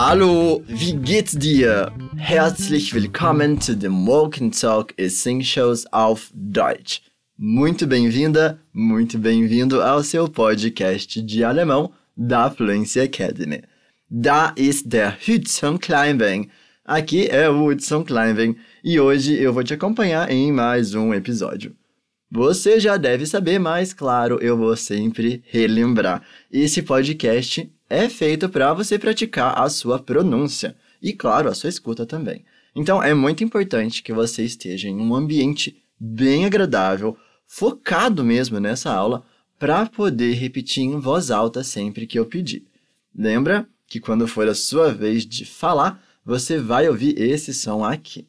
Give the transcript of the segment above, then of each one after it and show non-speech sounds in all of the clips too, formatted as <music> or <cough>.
Hallo, wie geht's dir? Herzlich willkommen zu den Walk Talk e Shows auf Deutsch. Muito bem-vinda, muito bem-vindo ao seu podcast de alemão da Fluency Academy. Da ist der Hudson Kleinben. Aqui é o Hudson Kleinben e hoje eu vou te acompanhar em mais um episódio. Você já deve saber, mas claro, eu vou sempre relembrar. Esse podcast é feito para você praticar a sua pronúncia e, claro, a sua escuta também. Então, é muito importante que você esteja em um ambiente bem agradável, focado mesmo nessa aula, para poder repetir em voz alta sempre que eu pedir. Lembra que quando for a sua vez de falar, você vai ouvir esse som aqui.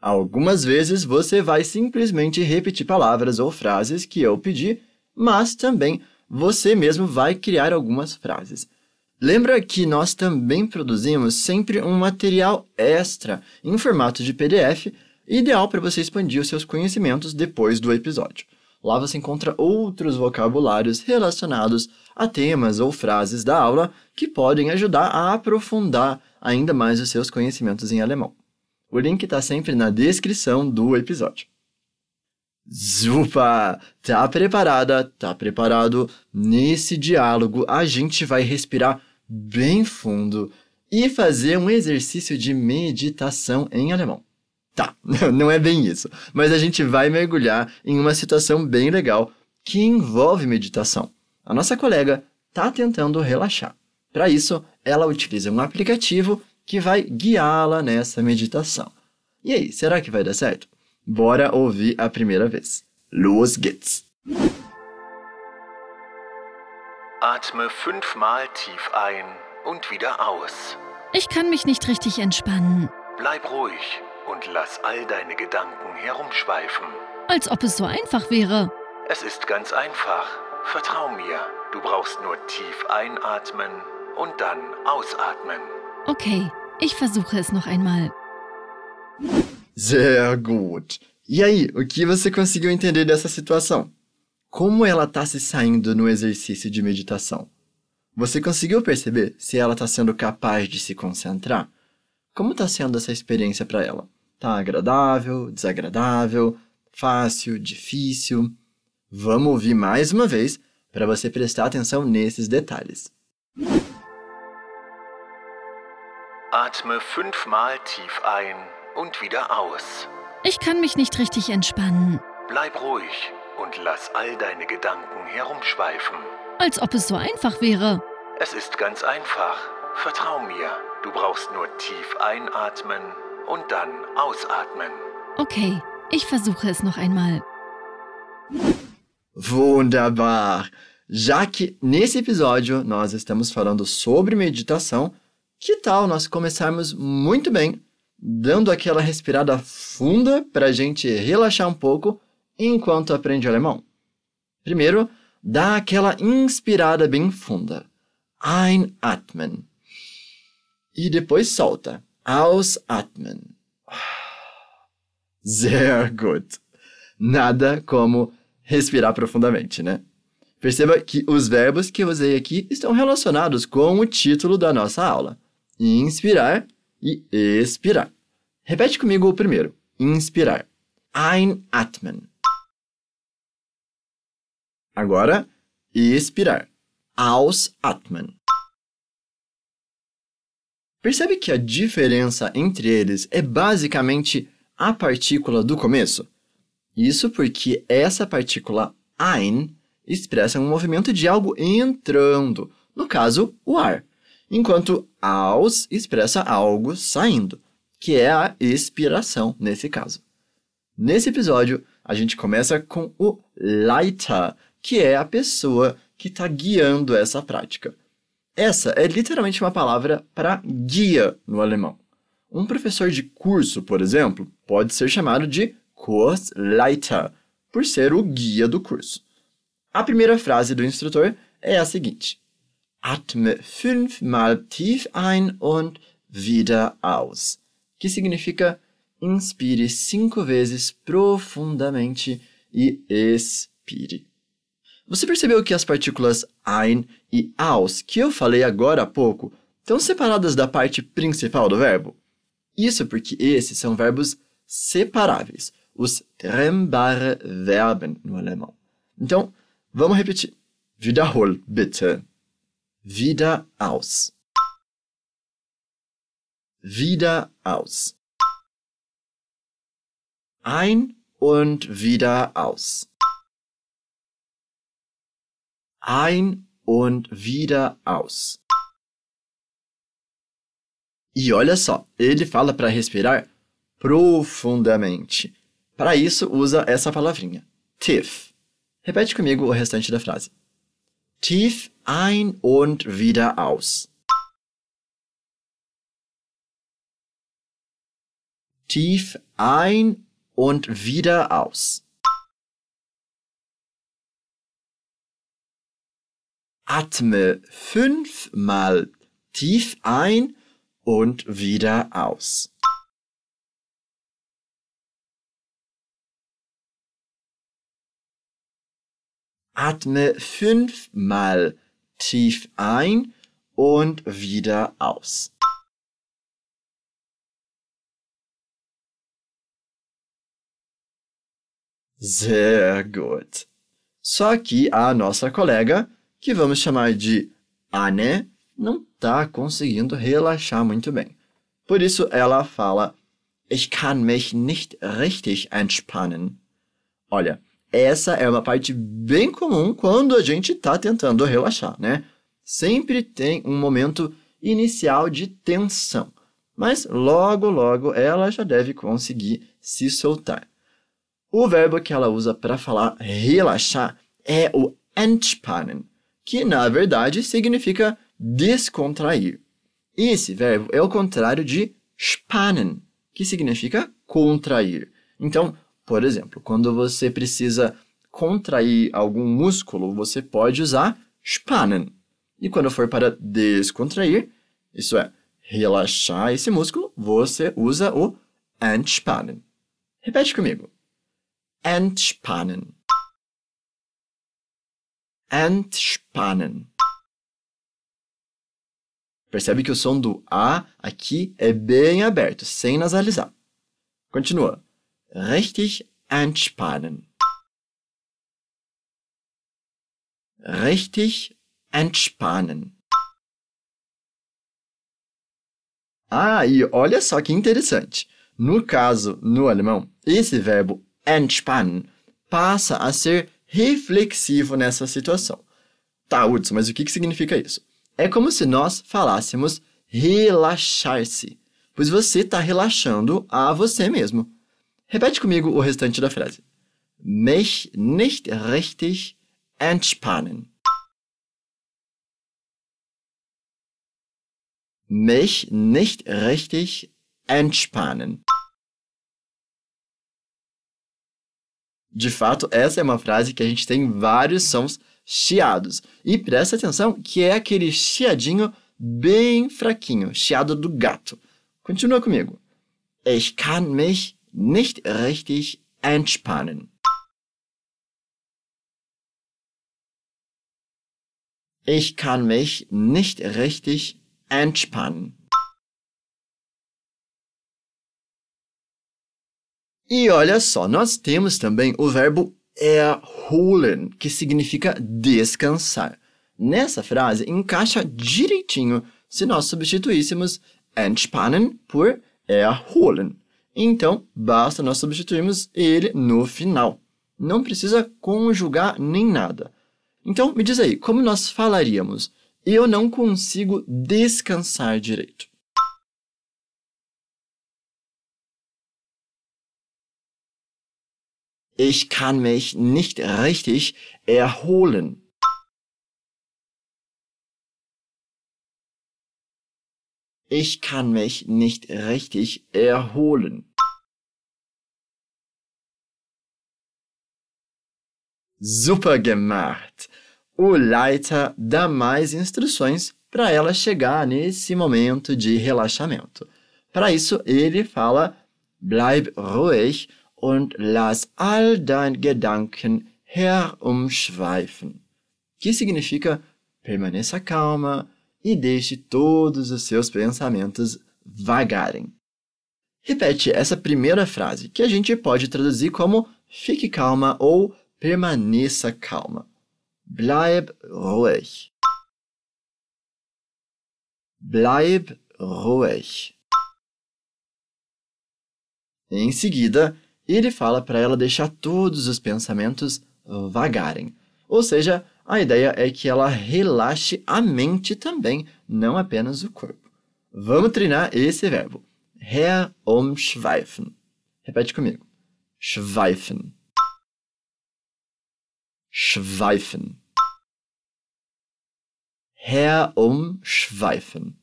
Algumas vezes você vai simplesmente repetir palavras ou frases que eu pedi, mas também você mesmo vai criar algumas frases. Lembra que nós também produzimos sempre um material extra em formato de PDF, ideal para você expandir os seus conhecimentos depois do episódio. Lá você encontra outros vocabulários relacionados a temas ou frases da aula que podem ajudar a aprofundar ainda mais os seus conhecimentos em alemão. O link está sempre na descrição do episódio. Zupa! Tá preparada? Tá preparado? Nesse diálogo, a gente vai respirar bem fundo e fazer um exercício de meditação em alemão. Tá, <laughs> não é bem isso, mas a gente vai mergulhar em uma situação bem legal que envolve meditação. A nossa colega está tentando relaxar. Para isso, ela utiliza um aplicativo que vai guiá-la nessa meditação. E aí, será que vai dar certo? Bora ouvir a primeira vez. Los geht's! Atme fünfmal tief ein und wieder aus. Ich kann mich nicht richtig entspannen. Bleib ruhig und lass all deine Gedanken herumschweifen. Als ob es so einfach wäre. Es ist ganz einfach. Vertrau mir. Du brauchst nur tief einatmen und dann ausatmen. Okay, ich versuche es noch einmal. Sehr gut. E aí, o que você conseguiu entender dessa situação? Como ela está se saindo no exercício de meditação? Você conseguiu perceber se ela está sendo capaz de se concentrar? Como está sendo essa experiência para ela? Tá agradável, desagradável, fácil, difícil? Vamos ouvir mais uma vez para você prestar atenção nesses detalhes. Atme fünfmal tief ein und wieder aus. Ich kann mich nicht richtig entspannen. Bleib ruhig und lass all deine Gedanken herumschweifen. Als ob es so einfach wäre. Es ist ganz einfach. Vertrau mir. Du brauchst nur tief einatmen und dann ausatmen. Okay, ich versuche es noch einmal. Wunderbar! Já que nesse episódio nós estamos falando sobre meditação, que tal nós começarmos muito bem, dando aquela respirada funda para a gente relaxar um pouco enquanto aprende alemão? Primeiro, dá aquela inspirada bem funda. Einatmen. E depois solta. Ausatmen. <sighs> Sehr gut. Nada como respirar profundamente, né? Perceba que os verbos que eu usei aqui estão relacionados com o título da nossa aula: inspirar e expirar. Repete comigo o primeiro: inspirar. Einatmen. Agora, expirar. Ausatmen. Percebe que a diferença entre eles é basicamente a partícula do começo? Isso porque essa partícula ein expressa um movimento de algo entrando, no caso, o ar, enquanto aus expressa algo saindo, que é a expiração nesse caso. Nesse episódio, a gente começa com o Leiter, que é a pessoa que está guiando essa prática. Essa é literalmente uma palavra para guia no alemão. Um professor de curso, por exemplo, pode ser chamado de Kursleiter, por ser o guia do curso. A primeira frase do instrutor é a seguinte: Atme fünfmal tief ein und wieder aus, que significa inspire cinco vezes profundamente e expire. Você percebeu que as partículas ein e aus, que eu falei agora há pouco, estão separadas da parte principal do verbo. Isso porque esses são verbos separáveis, os trennbare Verben no alemão. Então, vamos repetir. Wiederhol bitte. Wieder aus. Wieder aus. Ein und wieder aus. Ein und wieder aus. E olha só, ele fala para respirar profundamente. Para isso, usa essa palavrinha, tief. Repete comigo o restante da frase. Tief ein und wieder aus. Tief ein und wieder aus. Atme fünfmal tief ein und wieder aus. Atme fünfmal tief ein und wieder aus. Sehr gut. Só que a nossa colega, que vamos chamar de Anne, não está conseguindo relaxar muito bem. Por isso ela fala: Ich kann mich nicht richtig entspannen. Olha, essa é uma parte bem comum quando a gente está tentando relaxar, né? Sempre tem um momento inicial de tensão, mas logo, logo ela já deve conseguir se soltar. O verbo que ela usa para falar relaxar é o entspannen, que na verdade significa descontrair. Esse verbo é o contrário de spannen, que significa contrair. Então, por exemplo, quando você precisa contrair algum músculo, você pode usar spannen. E quando for para descontrair, isso é, relaxar esse músculo, você usa o entspannen. Repete comigo. Entspannen. Entspannen. Percebe que o som do A aqui é bem aberto, sem nasalizar. Continua. Richtig entspannen. Richtig entspannen. Ah, e olha só que interessante. No caso, no alemão, esse verbo entspannen passa a ser reflexivo nessa situação. Tá, Hudson, mas o que, que significa isso? É como se nós falássemos relaxar-se, pois você está relaxando a você mesmo. Repete comigo o restante da frase. Mich nicht richtig entspannen. Mich nicht richtig entspannen. De fato, essa é uma frase que a gente tem vários sons chiados. E presta atenção que é aquele chiadinho bem fraquinho, chiado do gato. Continua comigo. Ich kann mich nicht richtig entspannen. Ich kann mich nicht richtig entspannen. E olha só, nós temos também o verbo erholen, que significa descansar. Nessa frase encaixa direitinho se nós substituíssemos entspannen por erholen. Então, basta nós substituirmos ele no final. Não precisa conjugar nem nada. Então, me diz aí, como nós falaríamos? Eu não consigo descansar direito. Ich kann mich nicht richtig erholen. Ich kann mich nicht richtig erholen. Super gemacht! O Leiter dá mais instruções para ela chegar nesse momento de relaxamento. Para isso, ele fala: Bleib ruhig und lass all dein Gedanken herumschweifen. Que significa permaneça calma e deixe todos os seus pensamentos vagarem. Repete essa primeira frase, que a gente pode traduzir como fique calma ou permaneça calma. Bleib ruhig. Bleib ruhig. Em seguida, ele fala para ela deixar todos os pensamentos vagarem. Ou seja, a ideia é que ela relaxe a mente também, não apenas o corpo. Vamos treinar esse verbo. Herumschweifen. Repete comigo. Schweifen. Schweifen. Herumschweifen.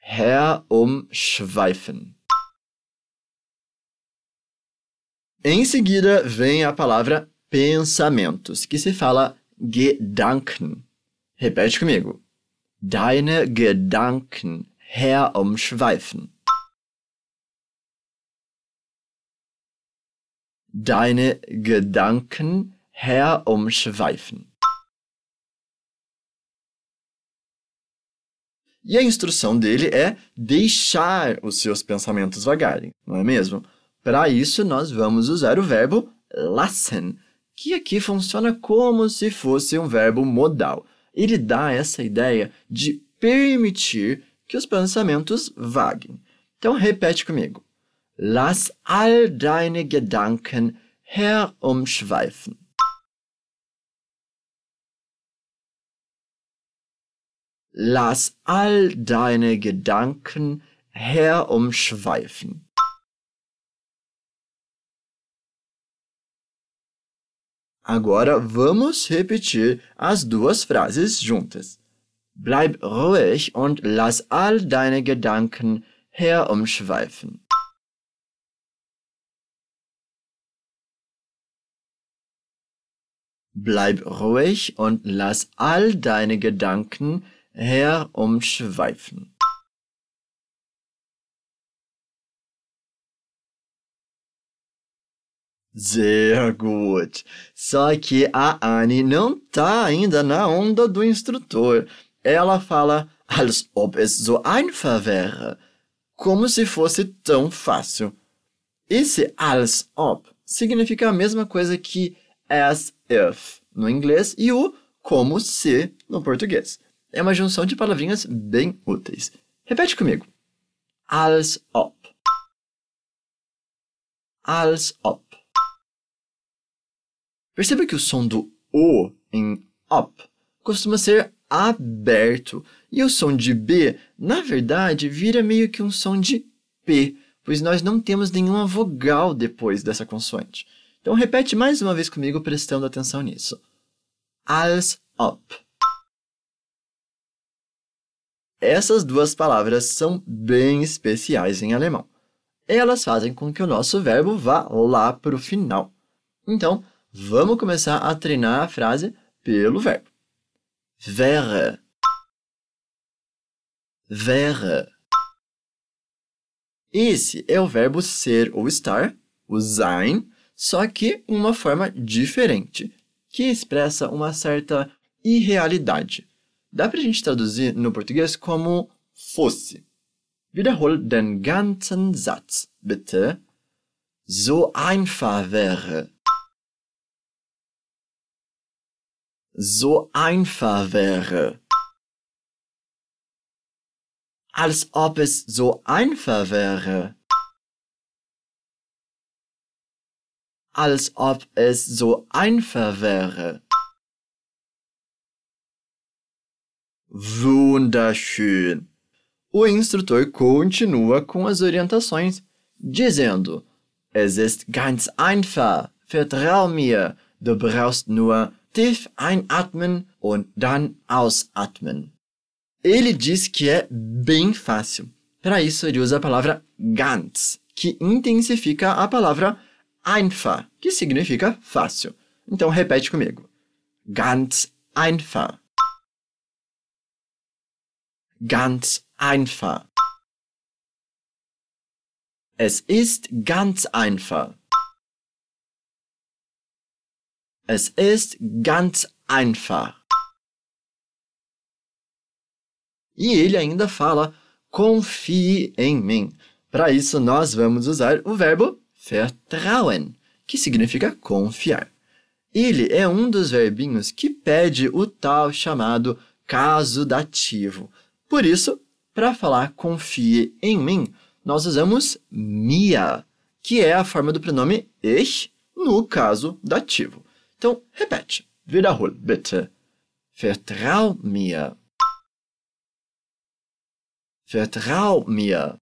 Herumschweifen. Em seguida vem a palavra pensamentos, que se fala Gedanken. Repete comigo. Deine Gedanken herumschweifen. Deine Gedanken herumschweifen. E a instrução dele é deixar os seus pensamentos vagarem, não é mesmo? Para isso, nós vamos usar o verbo lassen, que aqui funciona como se fosse um verbo modal. Ele dá essa ideia de permitir que os pensamentos vaguem. Então, repete comigo. Lass all deine Gedanken herumschweifen. Lass all deine Gedanken herumschweifen. Agora vamos repetir as duas frases juntas. Bleib ruhig und lass all deine Gedanken herumschweifen. Bleib ruhig und lass all deine Gedanken herumschweifen. Sehr gut. Só que a Anne não tá ainda na onda do instrutor. Ela fala als ob es so einfach wäre, como se fosse tão fácil. Esse als ob significa a mesma coisa que as if no inglês e o como se no português. É uma junção de palavrinhas bem úteis. Repete comigo. Als ob. Als ob. Perceba que o som do O em up costuma ser aberto e o som de B, na verdade, vira meio que um som de P, pois nós não temos nenhuma vogal depois dessa consoante. Então repete mais uma vez comigo prestando atenção nisso. Als ob. Essas duas palavras são bem especiais em alemão. Elas fazem com que o nosso verbo vá lá para o final. Então, vamos começar a treinar a frase pelo verbo. Wäre. Wäre. Esse é o verbo ser ou estar, o sein, só que uma forma diferente, que expressa uma certa irrealidade. Dá para a gente traduzir no português como fosse. Wiederhol den ganzen Satz, bitte. So einfach wäre. So einfach wäre. Als ob es so einfach wäre. Als ob es so einfach wäre. Wunderschön. O instrutor continua com as orientações, dizendo: Es ist ganz einfach. Vertrau mir. Du brauchst nur tief einatmen und dann ausatmen. Ele diz que é bem fácil. Para isso, ele usa a palavra ganz, que intensifica a palavra einfach, que significa fácil. Então, repete comigo. Ganz einfach. Ganz einfach. Es ist ganz einfach. Es ist ganz einfach. E ele ainda fala: confie em mim. Para isso, nós vamos usar o verbo vertrauen, que significa confiar. Ele é um dos verbinhos que pede o tal chamado caso dativo. Por isso, para falar confie em mim, nós usamos mia, que é a forma do pronome ich no caso dativo. Então, repete. Wiederhol, bitte. Vertrau mir. Vertrau mir.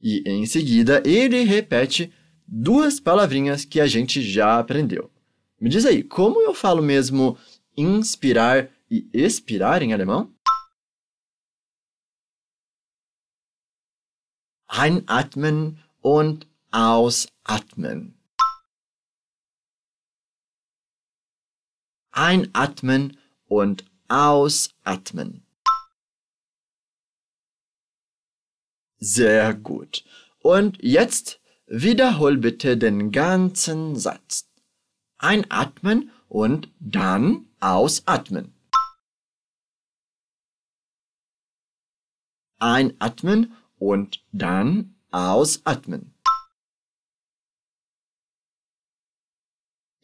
E em seguida ele repete duas palavrinhas que a gente já aprendeu. Me diz aí, como eu falo mesmo inspirar e expirar em alemão? Einatmen und ausatmen. Einatmen und ausatmen. Sehr gut. Und jetzt wiederhol bitte den ganzen Satz. Einatmen und dann ausatmen. Einatmen und dann ausatmen.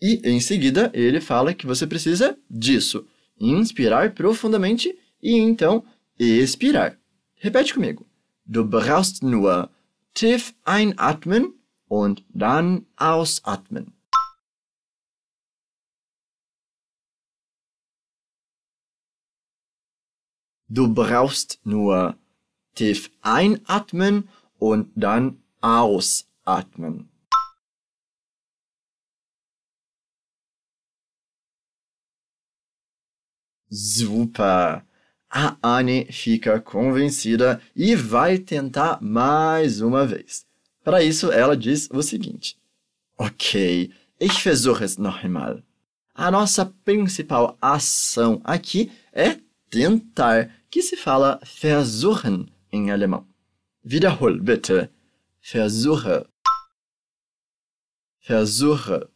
E em seguida ele fala que você precisa disso: inspirar profundamente e então expirar. Repete comigo. Du brauchst nur tief einatmen und dann ausatmen. Du brauchst nur tief einatmen und dann ausatmen. Super! A Anne fica convencida e vai tentar mais uma vez. Para isso, ela diz o seguinte: Ok, ich versuche es noch einmal. A nossa principal ação aqui é tentar, que se fala versuchen em alemão. Wiederhol bitte. Versuche. Versuche.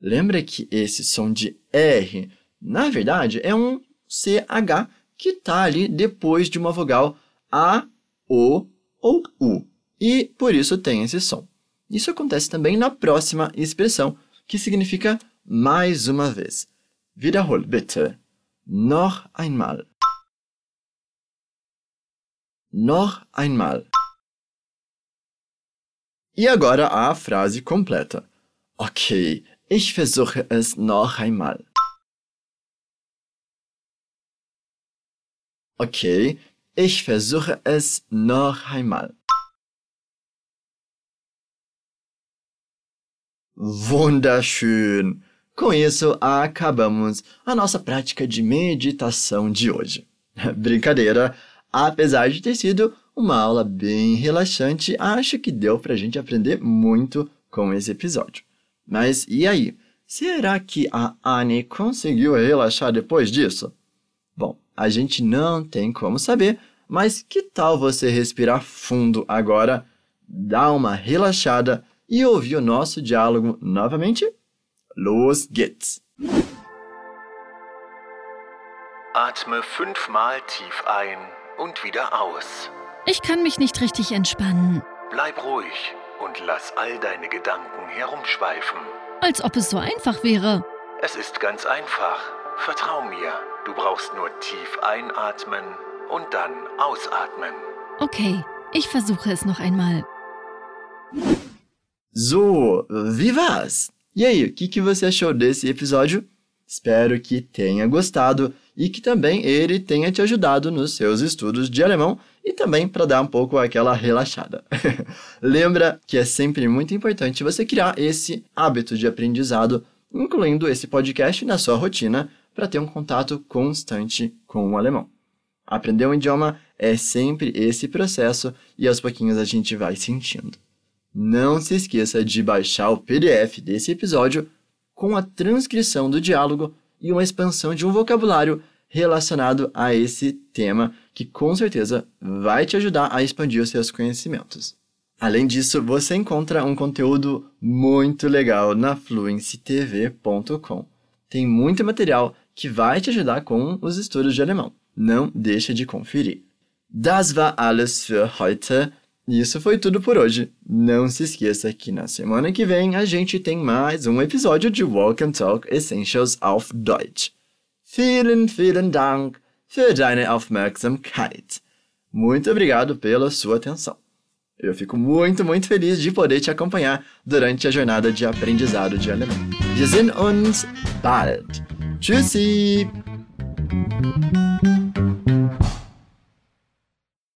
Lembra que esse som de R, na verdade, é um CH que está ali depois de uma vogal A, O ou U. E por isso tem esse som. Isso acontece também na próxima expressão, que significa mais uma vez. Wiederhol bitte. Noch einmal. Noch einmal. E agora a frase completa. Ok, ich versuche es noch einmal. Ok, ich versuche es noch einmal. Wunderschön! Com isso, acabamos a nossa prática de meditação de hoje. <laughs> Brincadeira, apesar de ter sido uma aula bem relaxante, acho que deu para a gente aprender muito com esse episódio. Mas e aí? Será que a Anne conseguiu relaxar depois disso? Bom, a gente não tem como saber, mas que tal você respirar fundo agora, dar uma relaxada e ouvir o nosso diálogo novamente? Los geht's! Atme fünfmal tief ein und wieder aus. Ich kann mich nicht richtig entspannen. Bleib ruhig und lass all deine Gedanken herumschweifen. Als ob es so einfach wäre. Es ist ganz einfach. Vertrau mir. Du brauchst nur tief einatmen und dann ausatmen. Okay, ich versuche es noch einmal. So, wie war's? E aí, o que, que você achou desse episódio? Espero que tenha gostado e que também ele tenha te ajudado nos seus estudos de alemão e também para dar um pouco aquela relaxada. <laughs> Lembra que é sempre muito importante você criar esse hábito de aprendizado, incluindo esse podcast na sua rotina, para ter um contato constante com o alemão. Aprender um idioma é sempre esse processo e aos pouquinhos a gente vai sentindo. Não se esqueça de baixar o PDF desse episódio com a transcrição do diálogo e uma expansão de um vocabulário relacionado a esse tema, que com certeza vai te ajudar a expandir os seus conhecimentos. Além disso, você encontra um conteúdo muito legal na fluencytv.com. Tem muito material que vai te ajudar com os estudos de alemão. Não deixa de conferir. Das war alles für heute. Isso foi tudo por hoje. Não se esqueça que na semana que vem a gente tem mais um episódio de Walk and Talk Essentials auf Deutsch. Vielen, vielen Dank für deine Aufmerksamkeit. Muito obrigado pela sua atenção. Eu fico muito, muito feliz de poder te acompanhar durante a jornada de aprendizado de alemão. Wir sehen uns bald. Tschüssi!